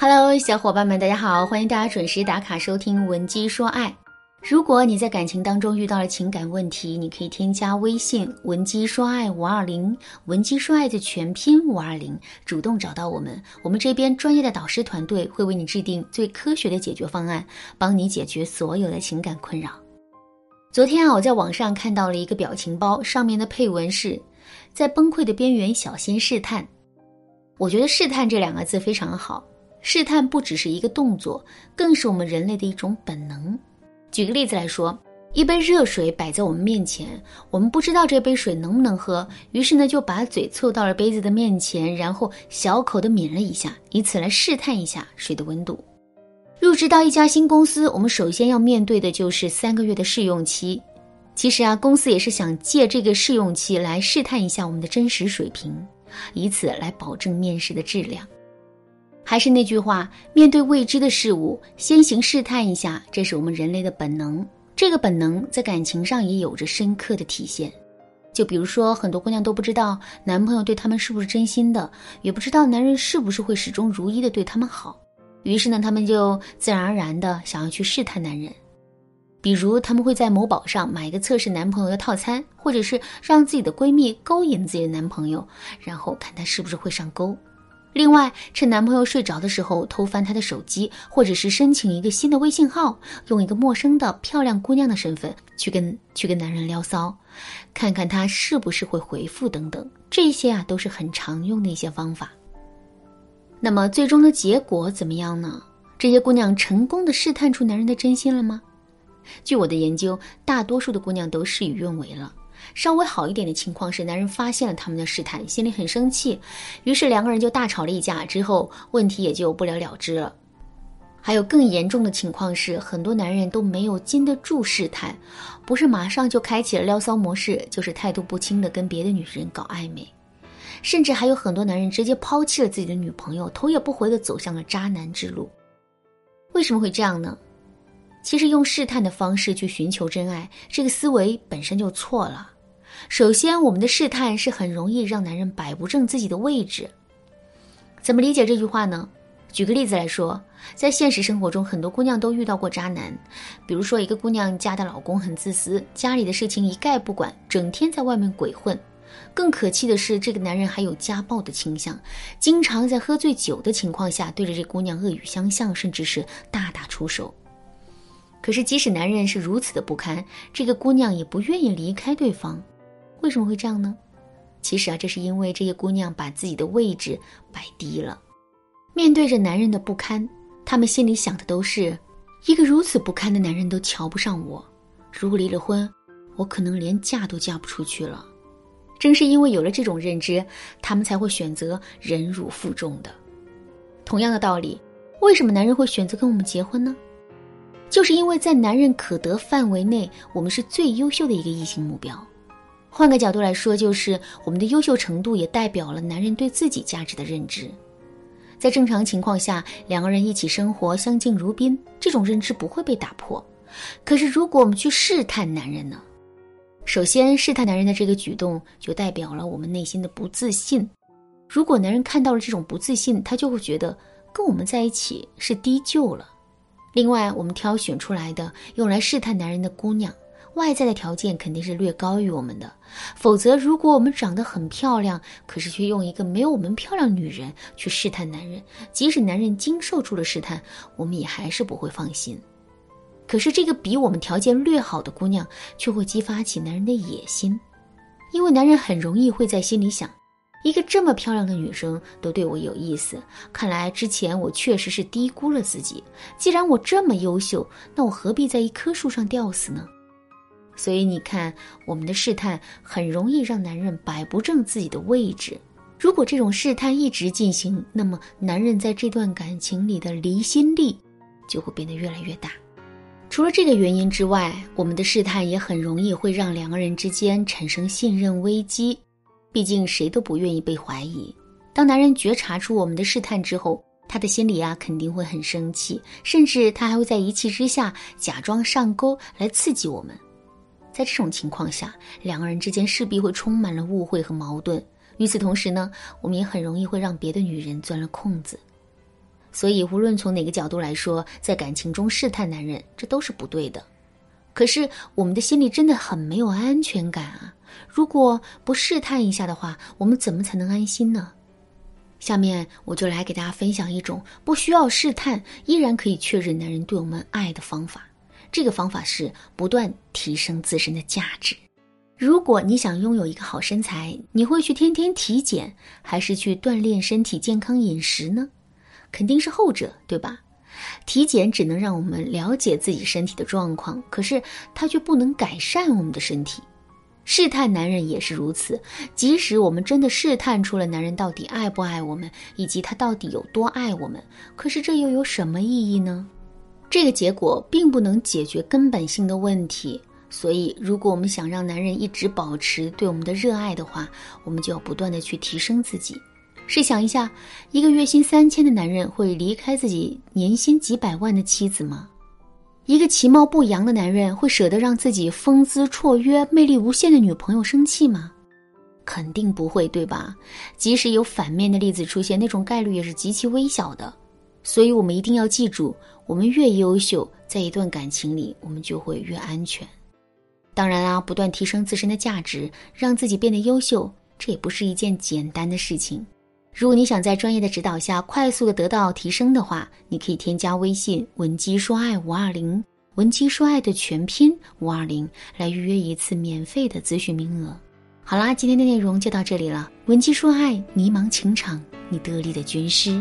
Hello，小伙伴们，大家好！欢迎大家准时打卡收听《文姬说爱》。如果你在感情当中遇到了情感问题，你可以添加微信“文姬说爱五二零”，文姬说爱的全拼五二零，主动找到我们，我们这边专业的导师团队会为你制定最科学的解决方案，帮你解决所有的情感困扰。昨天啊，我在网上看到了一个表情包，上面的配文是：“在崩溃的边缘，小心试探。”我觉得“试探”这两个字非常好。试探不只是一个动作，更是我们人类的一种本能。举个例子来说，一杯热水摆在我们面前，我们不知道这杯水能不能喝，于是呢就把嘴凑到了杯子的面前，然后小口的抿了一下，以此来试探一下水的温度。入职到一家新公司，我们首先要面对的就是三个月的试用期。其实啊，公司也是想借这个试用期来试探一下我们的真实水平，以此来保证面试的质量。还是那句话，面对未知的事物，先行试探一下，这是我们人类的本能。这个本能在感情上也有着深刻的体现。就比如说，很多姑娘都不知道男朋友对她们是不是真心的，也不知道男人是不是会始终如一的对她们好。于是呢，她们就自然而然的想要去试探男人。比如，他们会在某宝上买一个测试男朋友的套餐，或者是让自己的闺蜜勾引自己的男朋友，然后看他是不是会上钩。另外，趁男朋友睡着的时候偷翻他的手机，或者是申请一个新的微信号，用一个陌生的漂亮姑娘的身份去跟去跟男人撩骚，看看他是不是会回复等等，这些啊都是很常用的一些方法。那么最终的结果怎么样呢？这些姑娘成功的试探出男人的真心了吗？据我的研究，大多数的姑娘都事与愿违了。稍微好一点的情况是，男人发现了他们的试探，心里很生气，于是两个人就大吵了一架，之后问题也就不了了之了。还有更严重的情况是，很多男人都没有经得住试探，不是马上就开启了撩骚模式，就是态度不清的跟别的女人搞暧昧，甚至还有很多男人直接抛弃了自己的女朋友，头也不回的走向了渣男之路。为什么会这样呢？其实用试探的方式去寻求真爱，这个思维本身就错了。首先，我们的试探是很容易让男人摆不正自己的位置。怎么理解这句话呢？举个例子来说，在现实生活中，很多姑娘都遇到过渣男。比如说，一个姑娘家的老公很自私，家里的事情一概不管，整天在外面鬼混。更可气的是，这个男人还有家暴的倾向，经常在喝醉酒的情况下对着这姑娘恶语相向，甚至是大打出手。可是，即使男人是如此的不堪，这个姑娘也不愿意离开对方。为什么会这样呢？其实啊，这是因为这些姑娘把自己的位置摆低了。面对着男人的不堪，她们心里想的都是：一个如此不堪的男人都瞧不上我，如果离了婚，我可能连嫁都嫁不出去了。正是因为有了这种认知，她们才会选择忍辱负重的。同样的道理，为什么男人会选择跟我们结婚呢？就是因为在男人可得范围内，我们是最优秀的一个异性目标。换个角度来说，就是我们的优秀程度也代表了男人对自己价值的认知。在正常情况下，两个人一起生活，相敬如宾，这种认知不会被打破。可是，如果我们去试探男人呢？首先，试探男人的这个举动就代表了我们内心的不自信。如果男人看到了这种不自信，他就会觉得跟我们在一起是低就了。另外，我们挑选出来的用来试探男人的姑娘。外在的条件肯定是略高于我们的，否则如果我们长得很漂亮，可是却用一个没有我们漂亮女人去试探男人，即使男人经受住了试探，我们也还是不会放心。可是这个比我们条件略好的姑娘，却会激发起男人的野心，因为男人很容易会在心里想：一个这么漂亮的女生都对我有意思，看来之前我确实是低估了自己。既然我这么优秀，那我何必在一棵树上吊死呢？所以你看，我们的试探很容易让男人摆不正自己的位置。如果这种试探一直进行，那么男人在这段感情里的离心力就会变得越来越大。除了这个原因之外，我们的试探也很容易会让两个人之间产生信任危机。毕竟谁都不愿意被怀疑。当男人觉察出我们的试探之后，他的心里啊肯定会很生气，甚至他还会在一气之下假装上钩来刺激我们。在这种情况下，两个人之间势必会充满了误会和矛盾。与此同时呢，我们也很容易会让别的女人钻了空子。所以无论从哪个角度来说，在感情中试探男人，这都是不对的。可是我们的心里真的很没有安全感啊！如果不试探一下的话，我们怎么才能安心呢？下面我就来给大家分享一种不需要试探，依然可以确认男人对我们爱的方法。这个方法是不断提升自身的价值。如果你想拥有一个好身材，你会去天天体检，还是去锻炼身体、健康饮食呢？肯定是后者，对吧？体检只能让我们了解自己身体的状况，可是它却不能改善我们的身体。试探男人也是如此，即使我们真的试探出了男人到底爱不爱我们，以及他到底有多爱我们，可是这又有什么意义呢？这个结果并不能解决根本性的问题。所以，如果我们想让男人一直保持对我们的热爱的话，我们就要不断的去提升自己。试想一下，一个月薪三千的男人会离开自己年薪几百万的妻子吗？一个其貌不扬的男人会舍得让自己风姿绰约、魅力无限的女朋友生气吗？肯定不会，对吧？即使有反面的例子出现，那种概率也是极其微小的。所以，我们一定要记住，我们越优秀，在一段感情里，我们就会越安全。当然啊，不断提升自身的价值，让自己变得优秀，这也不是一件简单的事情。如果你想在专业的指导下快速的得到提升的话，你可以添加微信文姬说爱五二零，文姬说爱的全拼五二零来预约一次免费的咨询名额。好啦，今天的内容就到这里了。文姬说爱，迷茫情场，你得力的军师。